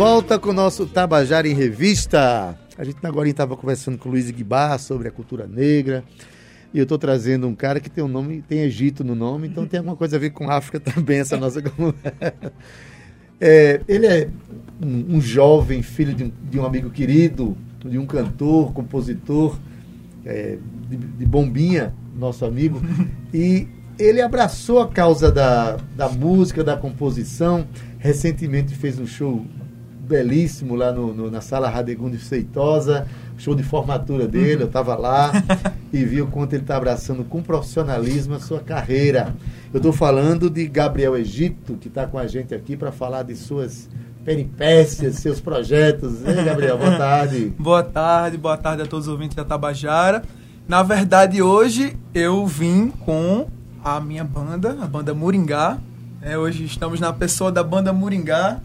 volta com o nosso Tabajara em Revista. A gente agora estava conversando com o Luiz Guibar sobre a cultura negra. E eu estou trazendo um cara que tem um nome, tem Egito no nome, então tem alguma coisa a ver com África também, essa nossa é, Ele é um, um jovem filho de um, de um, amigo querido, de um cantor, compositor, é, de, de Bombinha, nosso amigo, e ele abraçou a causa da, da música, da composição. Recentemente fez um show belíssimo lá no, no na sala Radegundo Feitosa, show de formatura dele. Eu estava lá e vi o quanto ele está abraçando com profissionalismo a sua carreira. Eu estou falando de Gabriel Egito, que está com a gente aqui para falar de suas peripécias, seus projetos. Ei, Gabriel, boa tarde. boa tarde, boa tarde a todos os ouvintes da Tabajara. Na verdade, hoje eu vim com a minha banda, a banda Muringá. É, hoje estamos na pessoa da banda Muringá,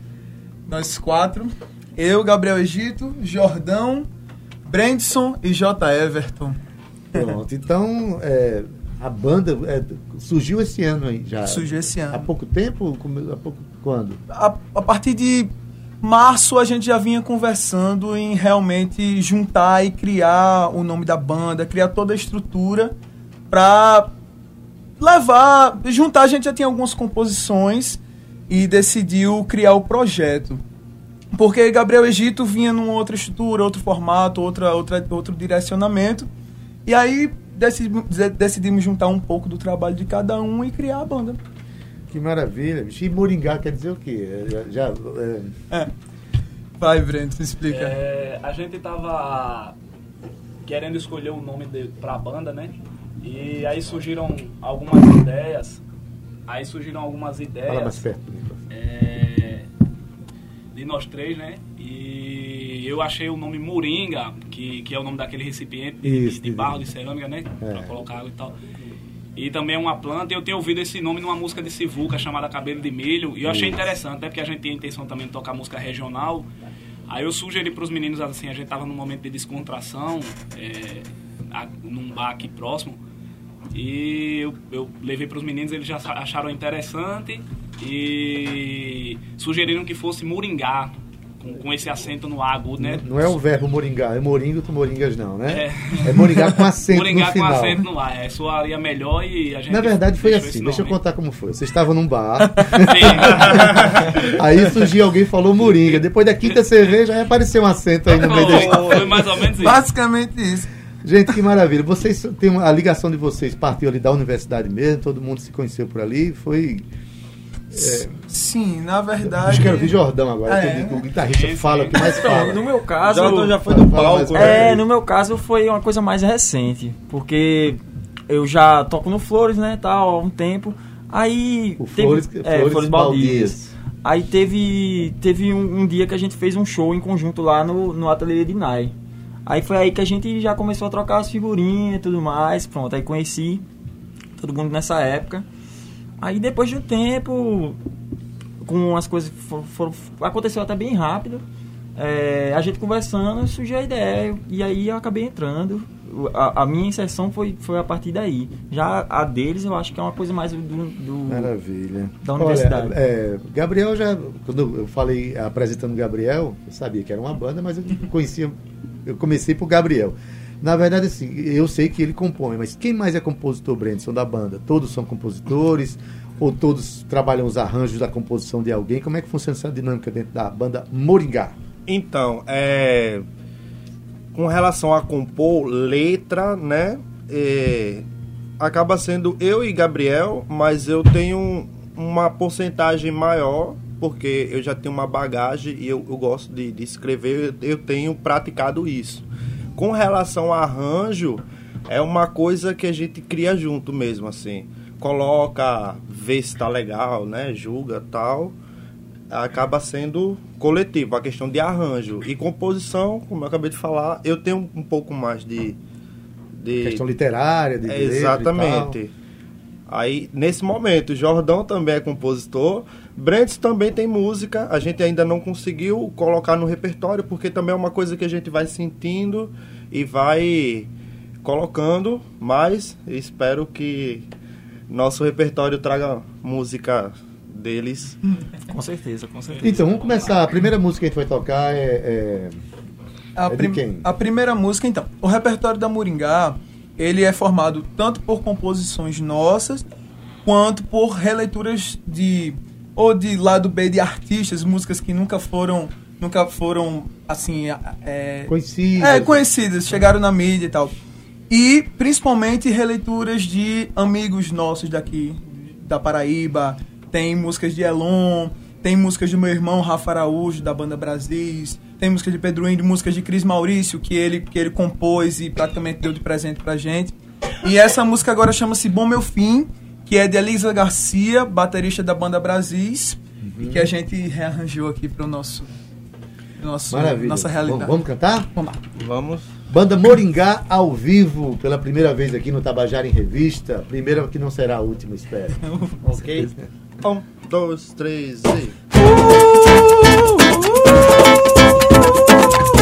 nós quatro. Eu, Gabriel Egito, Jordão, Brandson e J. Everton. Pronto, então é, a banda é, surgiu esse ano aí já. Surgiu esse ano. Há pouco tempo? Há pouco, quando? A, a partir de março a gente já vinha conversando em realmente juntar e criar o nome da banda, criar toda a estrutura para levar, juntar, a gente já tinha algumas composições e decidiu criar o projeto. Porque Gabriel Egito vinha numa outra estrutura, outro formato, outra, outra, outro direcionamento. E aí decidimos, decidimos juntar um pouco do trabalho de cada um e criar a banda. Que maravilha. E Moringá quer dizer o quê? Já, já é... é. Vai, Brento, explica. É, a gente tava querendo escolher o um nome para a banda, né? E aí surgiram algumas ideias. Aí surgiram algumas ideias. Fala mais perto. É, de nós três, né? E eu achei o nome Moringa, que, que é o nome daquele recipiente de, isso, de, de barro, de cerâmica, né? É. Pra colocar água e tal. E também é uma planta. Eu tenho ouvido esse nome numa música de Sivuca chamada Cabelo de Milho. E eu achei interessante, até porque a gente tinha a intenção também de tocar música regional. Aí eu sugeri para os meninos, assim, a gente tava num momento de descontração, é, num bar aqui próximo. E eu, eu levei para os meninos, eles já acharam interessante e sugeriram que fosse moringá, com, com esse acento no agudo, né? Não, é o verbo moringá, é moringo tu moringas não, né? É, é moringá com acento moringá no final. Moringá com acento no A, é, soaria melhor e a gente... Na verdade foi assim, deixa eu contar como foi. Você estava num bar, aí surgiu alguém falou moringa, depois da quinta cerveja aí apareceu um acento aí no meio oh, Foi mais ou menos isso. Basicamente isso. Gente, que maravilha. Vocês tem uma, a ligação de vocês partiu ali da universidade mesmo, todo mundo se conheceu por ali, foi é, Sim, na verdade. Acho que Jordão agora. É. O guitarrista fala o que mais então, fala. No meu caso. Jordão já foi do palco. Né? É, no meu caso foi uma coisa mais recente. Porque eu já toco no Flores, né, tal, há um tempo. Aí. O teve, Flores, é, Flores, Flores Baldias. Aí teve, teve um, um, dia que a gente fez um show em conjunto lá no, no ateliê de Nai. Aí foi aí que a gente já começou a trocar as figurinhas e tudo mais. Pronto, aí conheci todo mundo nessa época. Aí depois de um tempo, com as coisas foram, aconteceu até bem rápido. É, a gente conversando, surgiu a ideia e aí eu acabei entrando. A, a, minha inserção foi, foi a partir daí. Já a deles eu acho que é uma coisa mais do, do Maravilha. da universidade. Olha, é, Gabriel já quando eu falei apresentando Gabriel, eu sabia que era uma banda, mas eu conhecia eu comecei por Gabriel. Na verdade, assim, eu sei que ele compõe, mas quem mais é compositor, Brandson, da banda? Todos são compositores? Ou todos trabalham os arranjos da composição de alguém? Como é que funciona essa dinâmica dentro da banda Moringá? Então, é... com relação a compor letra, né? É... Acaba sendo eu e Gabriel, mas eu tenho uma porcentagem maior porque eu já tenho uma bagagem e eu, eu gosto de, de, escrever, eu tenho praticado isso. Com relação a arranjo, é uma coisa que a gente cria junto mesmo, assim. Coloca, vê se tá legal, né? Julga tal. Acaba sendo coletivo, a questão de arranjo. E composição, como eu acabei de falar, eu tenho um pouco mais de, de questão literária, de é, exatamente. Aí, nesse momento, Jordão também é compositor, Brents também tem música, a gente ainda não conseguiu colocar no repertório, porque também é uma coisa que a gente vai sentindo e vai colocando, mas espero que nosso repertório traga música deles. Com certeza, com certeza. Então, vamos começar. A primeira música que a gente vai tocar é. é... A, é prim a primeira música, então. O repertório da Moringá, ele é formado tanto por composições nossas, quanto por releituras de. ou de lado B de artistas, músicas que nunca foram. Nunca foram, assim. É, conhecidas. É, conhecidas, chegaram na mídia e tal. E principalmente releituras de amigos nossos daqui, da Paraíba. Tem músicas de Elon, tem músicas do meu irmão Rafa Araújo, da banda Brasis. Tem músicas de Pedro Índio, músicas de Cris Maurício, que ele, que ele compôs e praticamente deu de presente pra gente. E essa música agora chama-se Bom Meu Fim, que é de Elisa Garcia, baterista da banda Brasis, uhum. e que a gente rearranjou aqui pro nosso, nosso Maravilha. nossa realidade. Vamos, vamos cantar? Vamos lá. Vamos. Banda Moringá ao vivo, pela primeira vez aqui no Tabajara em Revista. Primeira que não será a última, espero. ok? Um, dois, três e. Quem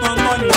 money.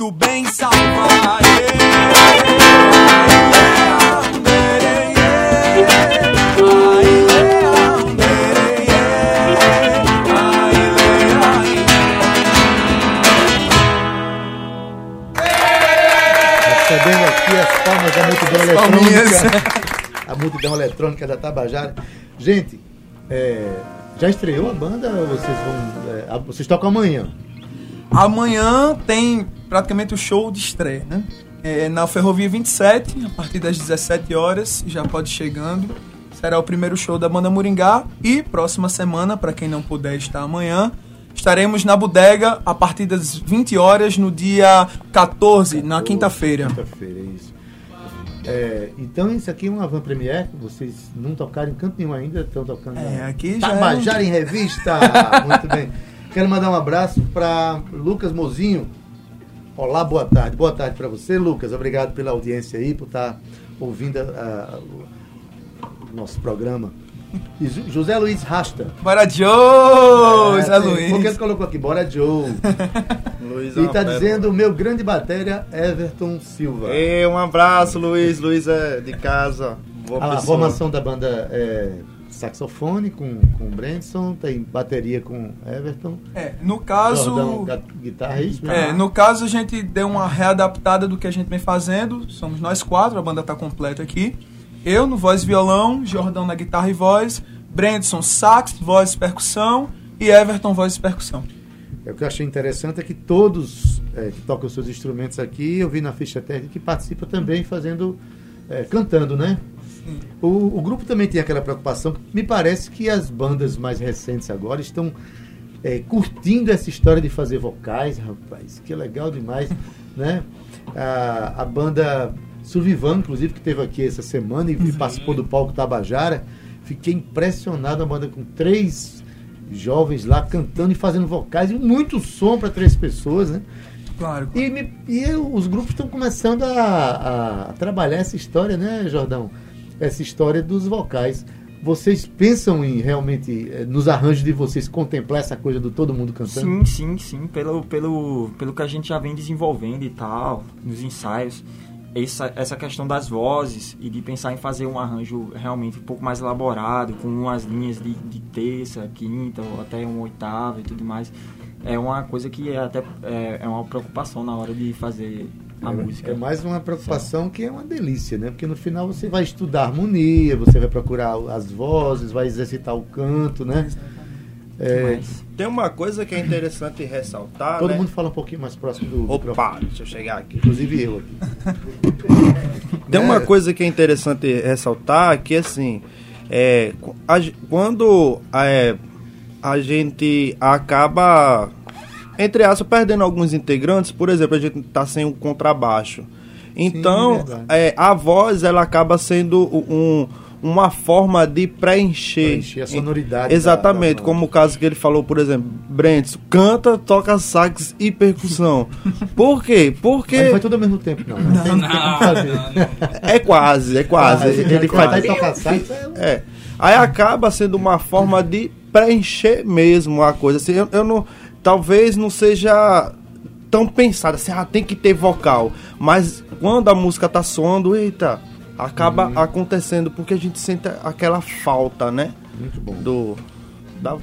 Muito bem salvar. Recebendo aqui as palmas da multidão eletrônica. A multidão eletrônica da Tabajara. Gente, é, já estreou a banda ou vocês vão. é, vocês tocam amanhã? Amanhã tem praticamente o show de estreia, né? É, na Ferrovia 27, a partir das 17 horas, já pode chegando. Será o primeiro show da banda Moringá. E próxima semana, para quem não puder estar amanhã, estaremos na bodega a partir das 20 horas no dia 14, na quinta-feira. Quinta-feira, é isso. É, então, isso aqui é uma van premiere. Vocês não tocaram em canto nenhum ainda, estão tocando. É, aqui já é Tabajara em Revista! Muito bem. Quero mandar um abraço para Lucas Mozinho. Olá, boa tarde. Boa tarde para você, Lucas. Obrigado pela audiência aí, por estar ouvindo a- a- o nosso programa. E José Luiz Rasta. Bora, Joe! É, tem- Luiz. Porque ele colocou aqui, bora Joe. Luiz e está dizendo, meu grande batéria, Everton Silva. Ei, um abraço, Luiz. Luiz é de casa. Boa A pessoa. formação da banda é saxofone com, com o Brandson, tem bateria com Everton. É, no caso. Jordão, guitarra, é isso É, no caso a gente deu uma readaptada do que a gente vem fazendo. Somos nós quatro, a banda está completa aqui. Eu no voz e violão, Jordão na guitarra e voz, Brandson sax, voz e percussão e Everton voz e percussão. É, o que eu achei interessante é que todos é, que tocam os seus instrumentos aqui, eu vi na ficha técnica que participa também fazendo, é, cantando, né? O, o, grupo também tem aquela preocupação. Me parece que as bandas mais recentes agora estão é, curtindo essa história de fazer vocais, rapaz. Que legal demais, né? A, a banda Survivan, inclusive, que teve aqui essa semana e uhum. participou do palco Tabajara. Fiquei impressionado, a banda com três jovens lá cantando e fazendo vocais e muito som para três pessoas, né? Claro. E, me, e os grupos estão começando a, a, trabalhar essa história, né, Jordão? Essa história dos vocais. Vocês pensam em realmente, eh, nos arranjos de vocês, contemplar essa coisa do todo mundo cantando? Sim, sim, sim. Pelo, pelo, pelo que a gente já vem desenvolvendo e tal, nos ensaios essa, essa questão das vozes e de pensar em fazer um arranjo realmente um pouco mais elaborado, com umas linhas de, de terça, quinta ou até uma oitava e tudo mais, é uma coisa que é até é, é uma preocupação na hora de fazer a é, música. É mais uma preocupação que é uma delícia, né? Porque no final você vai estudar harmonia, você vai procurar as vozes, vai exercitar o canto, né? É, tem uma coisa que é interessante ressaltar. Todo né? mundo fala um pouquinho mais próximo do. Opa, deixa eu chegar aqui. Inclusive eu aqui. tem uma é. coisa que é interessante ressaltar que assim. É, a, quando é, a gente acaba, entre aspas, perdendo alguns integrantes, por exemplo, a gente está sem um contrabaixo. Então, Sim, é, a voz ela acaba sendo um, uma forma de preencher. Preencher a sonoridade. Exatamente, da, da como o caso que ele falou, por exemplo, Brents, canta, toca sax e percussão. por quê? Porque. Mas não foi tudo ao mesmo tempo, não. Né? Não, não, não, É quase, é quase. Ah, ele faz. Toca sax, é... é. Aí acaba sendo uma forma de preencher mesmo a coisa. Assim, eu, eu não. Talvez não seja tão pensada assim, ah, tem que ter vocal. Mas quando a música tá soando, eita acaba uhum. acontecendo porque a gente sente aquela falta, né? Muito bom. Do da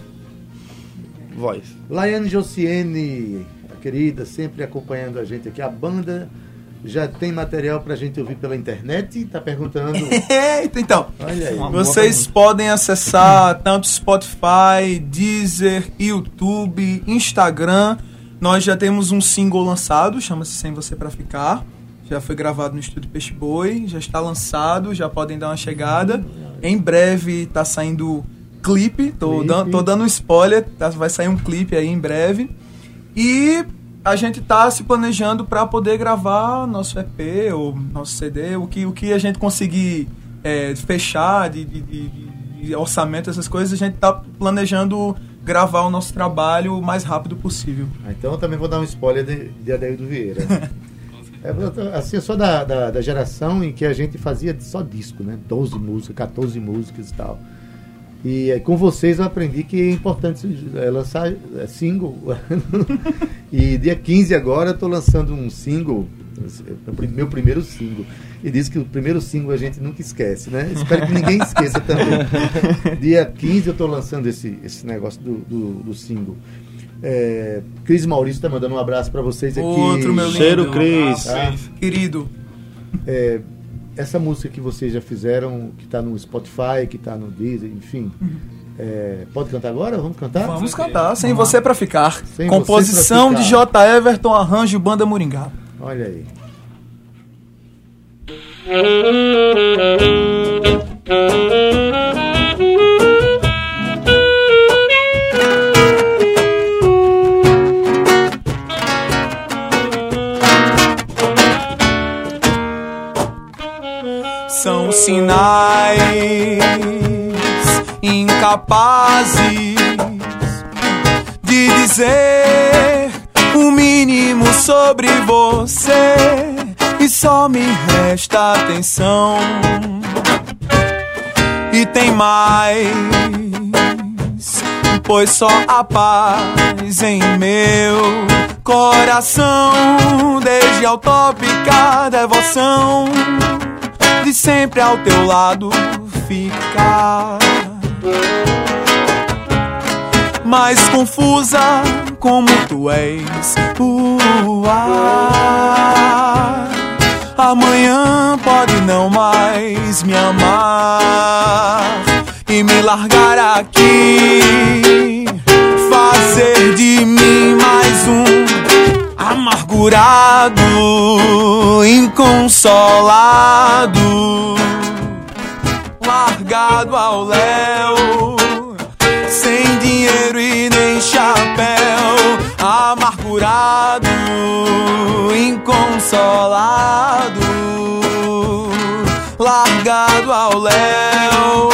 voz. Laiane Josiene, a querida, sempre acompanhando a gente aqui. A banda já tem material pra gente ouvir pela internet? Tá perguntando. então, Olha aí, vocês podem acessar tanto Spotify, Deezer, YouTube, Instagram. Nós já temos um single lançado, chama-se Sem Você Pra Ficar já foi gravado no estúdio Peixe Boi, já está lançado, já podem dar uma chegada. Em breve está saindo clipe, tô, clipe. Dan, tô dando um spoiler, tá, vai sair um clipe aí em breve. E a gente está se planejando para poder gravar nosso EP ou nosso CD, o que, o que a gente conseguir é, fechar de, de, de, de, orçamento, essas coisas, a gente está planejando gravar o nosso trabalho o mais rápido possível. Ah, então eu também vou dar um spoiler de, de Adeildo Vieira. É, assim, eu sou da, da, da, geração em que a gente fazia só disco, né? 12 músicas, 14 músicas e tal. E é, com vocês eu aprendi que é importante é, lançar é, single. e dia 15 agora eu estou lançando um single, meu primeiro single. E diz que o primeiro single a gente nunca esquece, né? Espero que ninguém esqueça também. dia 15 eu estou lançando esse, esse negócio do, do, do single. É, Cris Maurício está mandando um abraço para vocês aqui. Outro meu lindo. Cheiro, Cris. Tá? Querido. É, essa música que vocês já fizeram, que está no Spotify, que está no Deezer, enfim. É, pode cantar agora? Vamos cantar? Vamos cantar. Sem Vamos Você para Ficar. Sem Composição pra ficar. de J. Everton, arranjo Banda Moringá. Olha aí. sinais incapazes de dizer o mínimo sobre você e só me resta atenção. E tem mais, pois só a paz em meu coração, desde a utópica devoção de sempre ao teu lado ficar. Mais confusa como tu és. ar. Amanhã pode não mais me amar e me largar aqui, fazer de mim mais um amargurado, inconsolado, largado ao léu sem dinheiro chapéu, amargurado, inconsolado, largado ao léu,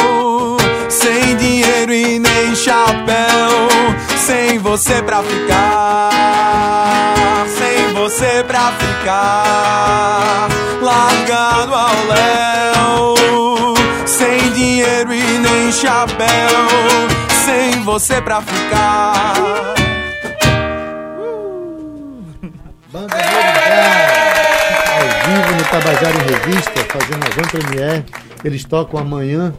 sem dinheiro e nem chapéu, sem você pra ficar, sem você pra ficar, largado ao léu, sem dinheiro e nem chapéu sem você pra ficar. Banda ao vivo no Tabajara em Revista, fazendo a Van Premier. Eles tocam amanhã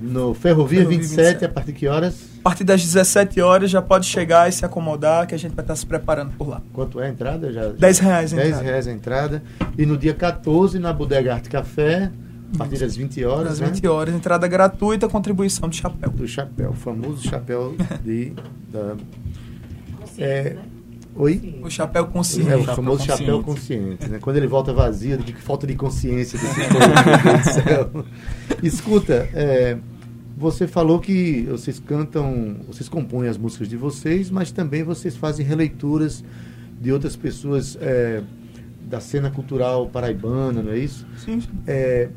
no Ferrovia, Ferrovia 27, 27, a partir de que horas? A partir das 17 horas já pode chegar e se acomodar, que a gente vai estar se preparando por lá. Quanto é a entrada? Já, 10 reais a 10 entrada. reais a entrada. E no dia 14, na Bodega Arte Café, a partir das 20 horas. Às 20 né? horas, entrada gratuita, contribuição do chapéu. Do chapéu, o famoso chapéu de. Da, é, né? Oi? O chapéu consciente. É, o famoso chapéu consciente, chapéu consciente né? Quando ele volta vazio, de que falta de consciência desse povo, do céu. Escuta, é, você falou que vocês cantam, vocês compõem as músicas de vocês, mas também vocês fazem releituras de outras pessoas é, da cena cultural paraibana, não é isso? Sim. É,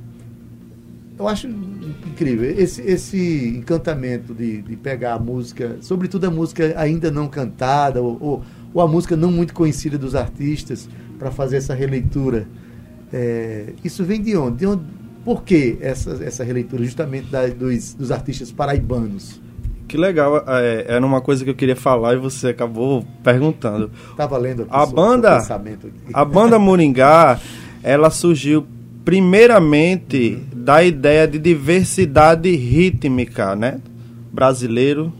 eu acho incrível esse, esse encantamento de, de pegar a música, sobretudo a música ainda não cantada ou, ou, ou a música não muito conhecida dos artistas para fazer essa releitura. É, isso vem de onde? de onde? Por que essa, essa releitura justamente da, dos, dos artistas paraibanos? Que legal, é, era uma coisa que eu queria falar e você acabou perguntando. Estava lendo a banda, a banda Moringá, ela surgiu primeiramente da ideia de diversidade rítmica, né? Brasileiro,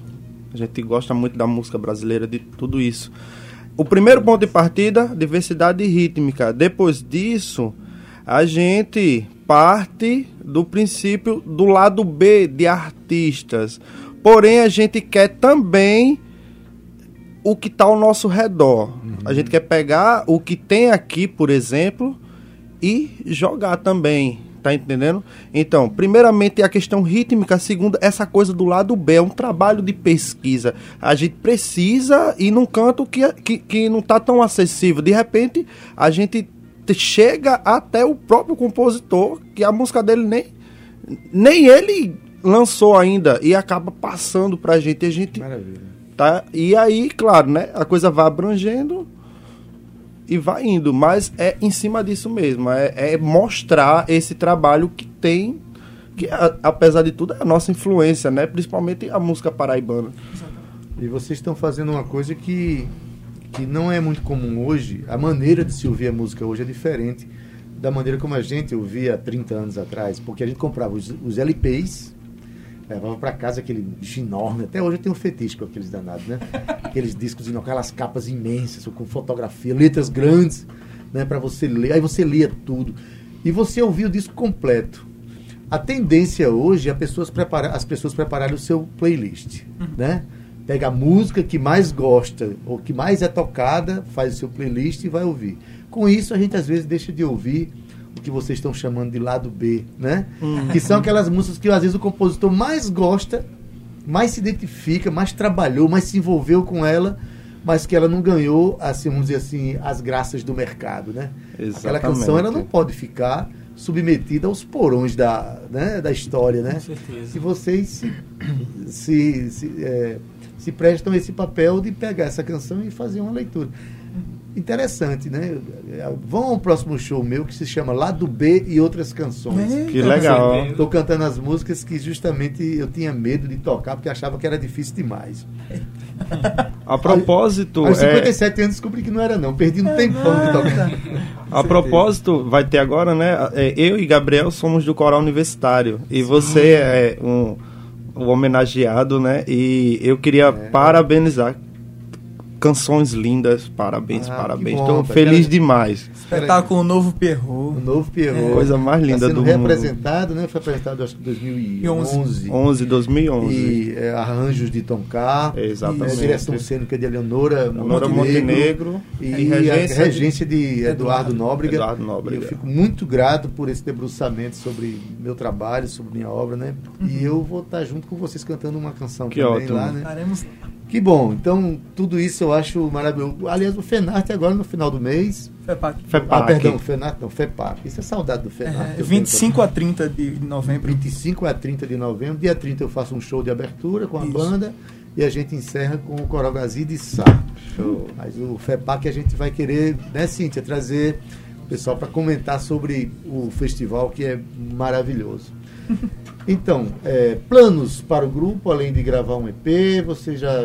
a gente gosta muito da música brasileira, de tudo isso. O primeiro ponto de partida, diversidade rítmica. Depois disso, a gente parte do princípio do lado B de artistas. Porém, a gente quer também o que está ao nosso redor. Uhum. A gente quer pegar o que tem aqui, por exemplo, e jogar também. Tá entendendo? Então, primeiramente a questão rítmica, segunda, essa coisa do lado B, é um trabalho de pesquisa. A gente precisa ir num canto que, que, que não tá tão acessível. De repente, a gente chega até o próprio compositor, que a música dele nem, nem ele lançou ainda, e acaba passando pra gente. A gente Maravilha. Tá? E aí, claro, né? A coisa vai abrangendo e vai indo. Mas é em cima disso mesmo. É, é mostrar esse trabalho que tem, que a, apesar de tudo é a nossa influência, né? Principalmente a música paraibana. E vocês estão fazendo uma coisa que, que não é muito comum hoje. A maneira de se ouvir a música hoje é diferente da maneira como a gente ouvia há 30 anos atrás. Porque a gente comprava os, os LPs Levava para casa aquele bicho enorme. Até hoje eu tenho um fetiche com aqueles danados, né? Aqueles discos, aquelas capas imensas, com fotografia, letras grandes, né? Para você ler. Aí você lia tudo. E você ouvia o disco completo. A tendência hoje é pessoas preparar, as pessoas prepararem o seu playlist, uhum. né? Pega a música que mais gosta, ou que mais é tocada, faz o seu playlist e vai ouvir. Com isso, a gente às vezes deixa de ouvir o que vocês estão chamando de lado B, né? Uhum. Que são aquelas músicas que às vezes o compositor mais gosta, mais se identifica, mais trabalhou, mais se envolveu com ela, mas que ela não ganhou, assim, vamos dizer assim, as graças do mercado, né? Exatamente. Aquela canção ela não pode ficar submetida aos porões da, né, da história, né? Com certeza. E vocês se, se, se, é, se prestam esse papel de pegar essa canção e fazer uma leitura interessante, né? Vão ao próximo show meu que se chama Lado B e outras canções. É, que legal. Estou cantando as músicas que justamente eu tinha medo de tocar porque achava que era difícil demais. A propósito. Aos 57 é... anos descobri que não era, não. Perdi um é tempão de tocar. A propósito, vai ter agora, né? É, eu e Gabriel somos do coral universitário. E Sim. você é um o homenageado, né? E eu queria é. parabenizar canções lindas, parabéns, ah, parabéns. Estou feliz demais. Espetáculo Novo Perro. O Novo Perro. É. Coisa mais linda tá do representado, mundo. né? Foi apresentado acho que em 2011. 11, 2011. E é, arranjos de Tom Carr. É, exatamente. E a direção cênica de Eleonora, Eleonora Montenegro. Montenegro e, e regência, a regência de Eduardo Nóbrega. Eduardo Nóbrega. Eu fico muito grato por esse debruçamento sobre meu trabalho, sobre minha obra, né? Uhum. E eu vou estar junto com vocês cantando uma canção que também ótimo. lá, né? Estaremos que bom. Então, tudo isso eu acho maravilhoso. Aliás, o FENARTE agora no final do mês. FEPAC. FEPAC. Ah, perdão, FENARTE não, FEPAC. Isso é saudade do FENARTE. É, 25 a 30 de novembro. 25 a 30 de novembro. Dia 30 eu faço um show de abertura com a isso. banda e a gente encerra com o Coral Gazi de Sá. Show. Mas o FEPAC a gente vai querer, né, Cíntia, trazer o pessoal para comentar sobre o festival que é maravilhoso. Então, é, planos para o grupo, além de gravar um EP, você já.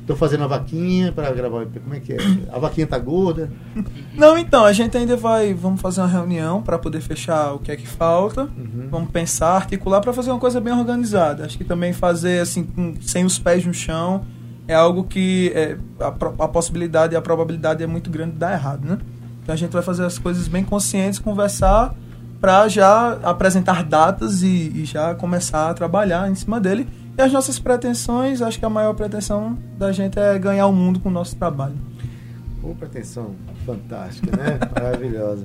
Estou é, fazendo a vaquinha para gravar o EP. Como é que é? A vaquinha tá gorda? Não, então, a gente ainda vai. Vamos fazer uma reunião para poder fechar o que é que falta. Uhum. Vamos pensar, articular para fazer uma coisa bem organizada. Acho que também fazer assim, com, sem os pés no chão, é algo que é, a, a possibilidade e a probabilidade é muito grande de dar errado, né? Então a gente vai fazer as coisas bem conscientes, conversar para já apresentar datas e, e, já começar a trabalhar em cima dele. E as nossas pretensões, acho que a maior pretensão da gente é ganhar o mundo com o nosso trabalho. Pô, pretensão fantástica, né? Maravilhosa.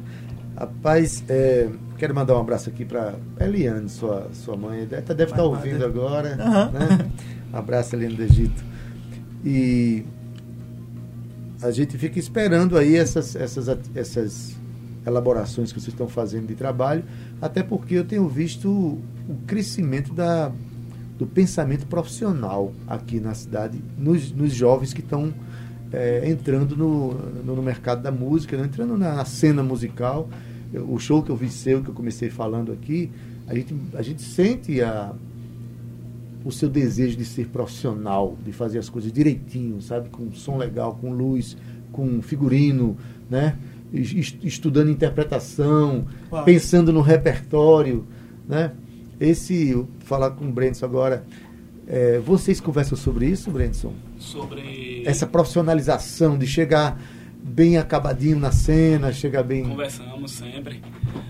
Rapaz, é, quero mandar um abraço aqui para Eliane, sua, sua mãe. Deve, deve estar tá ouvindo agora. Uhum. Né? Um abraço, Eliane do Egito. E a gente fica esperando aí essas, essas, essas elaborações que vocês estão fazendo de trabalho, até porque eu tenho visto o crescimento da, do pensamento profissional aqui na cidade, nos, nos jovens que estão é, entrando no, no, no, mercado da música, né? entrando na, na, cena musical. O show que eu vi seu, que eu comecei falando aqui, a gente, a gente sente a, o seu desejo de ser profissional, de fazer as coisas direitinho, sabe? Com som legal, com luz, com figurino, né? Estudando interpretação, claro. pensando no repertório, né? Esse, falar com o Brentson agora, é, vocês conversam sobre isso, Brentson? Sobre... Essa profissionalização de chegar bem acabadinho na cena, chegar bem... Conversamos sempre.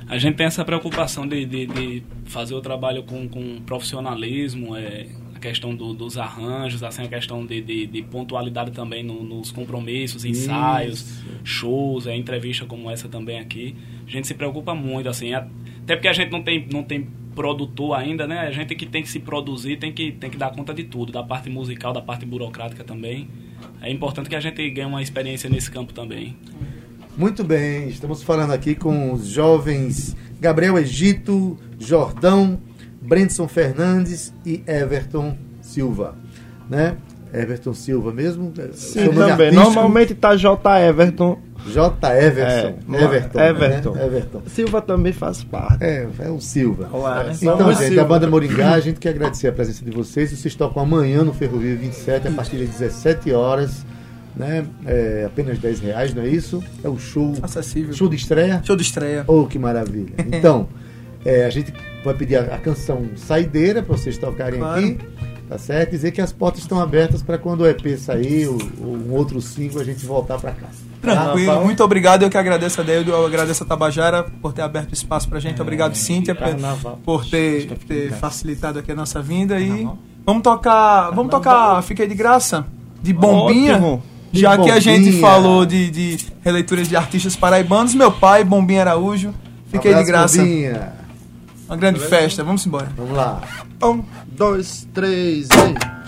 A gente tem essa preocupação de, de, de fazer o trabalho com, com profissionalismo, é, questão do, dos arranjos, assim, a questão de, de, de pontualidade também no, nos compromissos, ensaios, Isso. shows, é, entrevista como essa também aqui. A gente se preocupa muito, assim, até porque a gente não tem, não tem produtor ainda, né? A gente que tem que se produzir, tem que, tem que dar conta de tudo, da parte musical, da parte burocrática também. É importante que a gente ganhe uma experiência nesse campo também. Muito bem, estamos falando aqui com os jovens Gabriel Egito, Jordão, Brentson Fernandes e Everton Silva, né? Everton Silva mesmo? Sim, também. Normalmente tá J. Everton. J. Everton. É, Everton. Everton. Né? Everton. Silva também faz parte. É, é o Silva. Olá, né? Então, gente, Silva. a banda Moringá, a gente quer agradecer a presença de vocês. Vocês tocam amanhã no Ferrovia 27, a partir das 17 horas. Né? É, apenas 10 reais, não é isso? É o show. Acessível. Show de estreia? Show de estreia. Oh, que maravilha. Então. É, a gente vai pedir a, a canção Saideira para vocês tocarem claro. aqui, tá certo? Dizer que as portas estão abertas para quando o EP sair, ou, ou um outro single, a gente voltar para cá. Tranquilo, tá? muito obrigado. Eu que agradeço a Deus, eu agradeço a Tabajara por ter aberto espaço pra gente. Obrigado, é, Cíntia, por, por ter, ter facilitado aqui a nossa vinda. E vamos tocar. Vamos tocar Fiquei de Graça, de Bombinha. Ótimo. Já que a gente falou de, de releituras de artistas paraibanos, meu pai, Bombinha Araújo, Fiquei de Graça. Bombinha. Uma grande Beleza? festa. Vamos embora. Vamos lá. Um, dois, três e.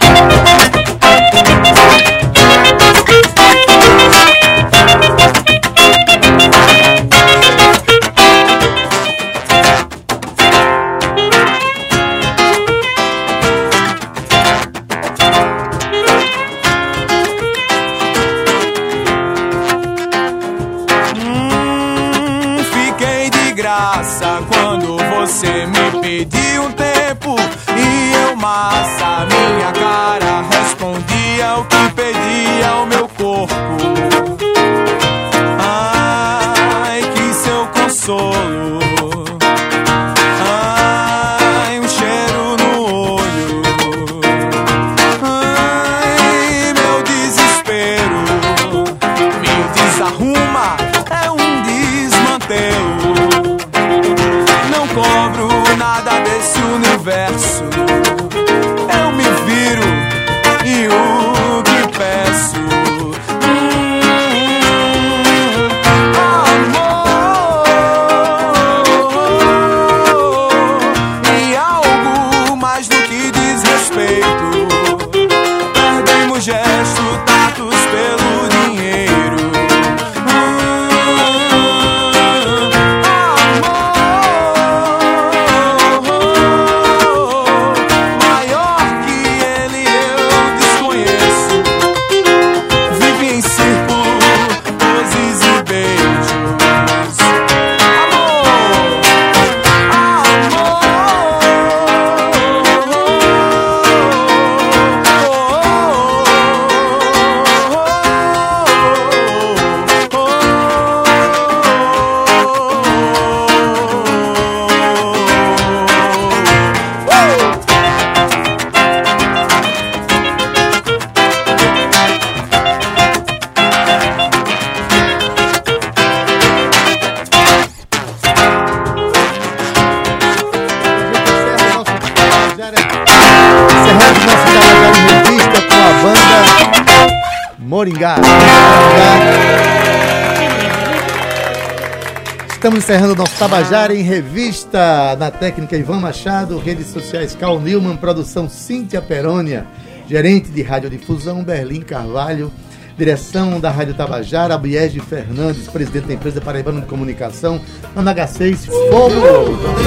Estamos encerrando nosso Tabajara em revista na técnica Ivan Machado, redes sociais Carl Newman, produção Cíntia Perônia, gerente de radiodifusão Berlim Carvalho, direção da Rádio Tabajara, Biege Fernandes, presidente da empresa Paraibana de Comunicação, Ana H6, Fogo!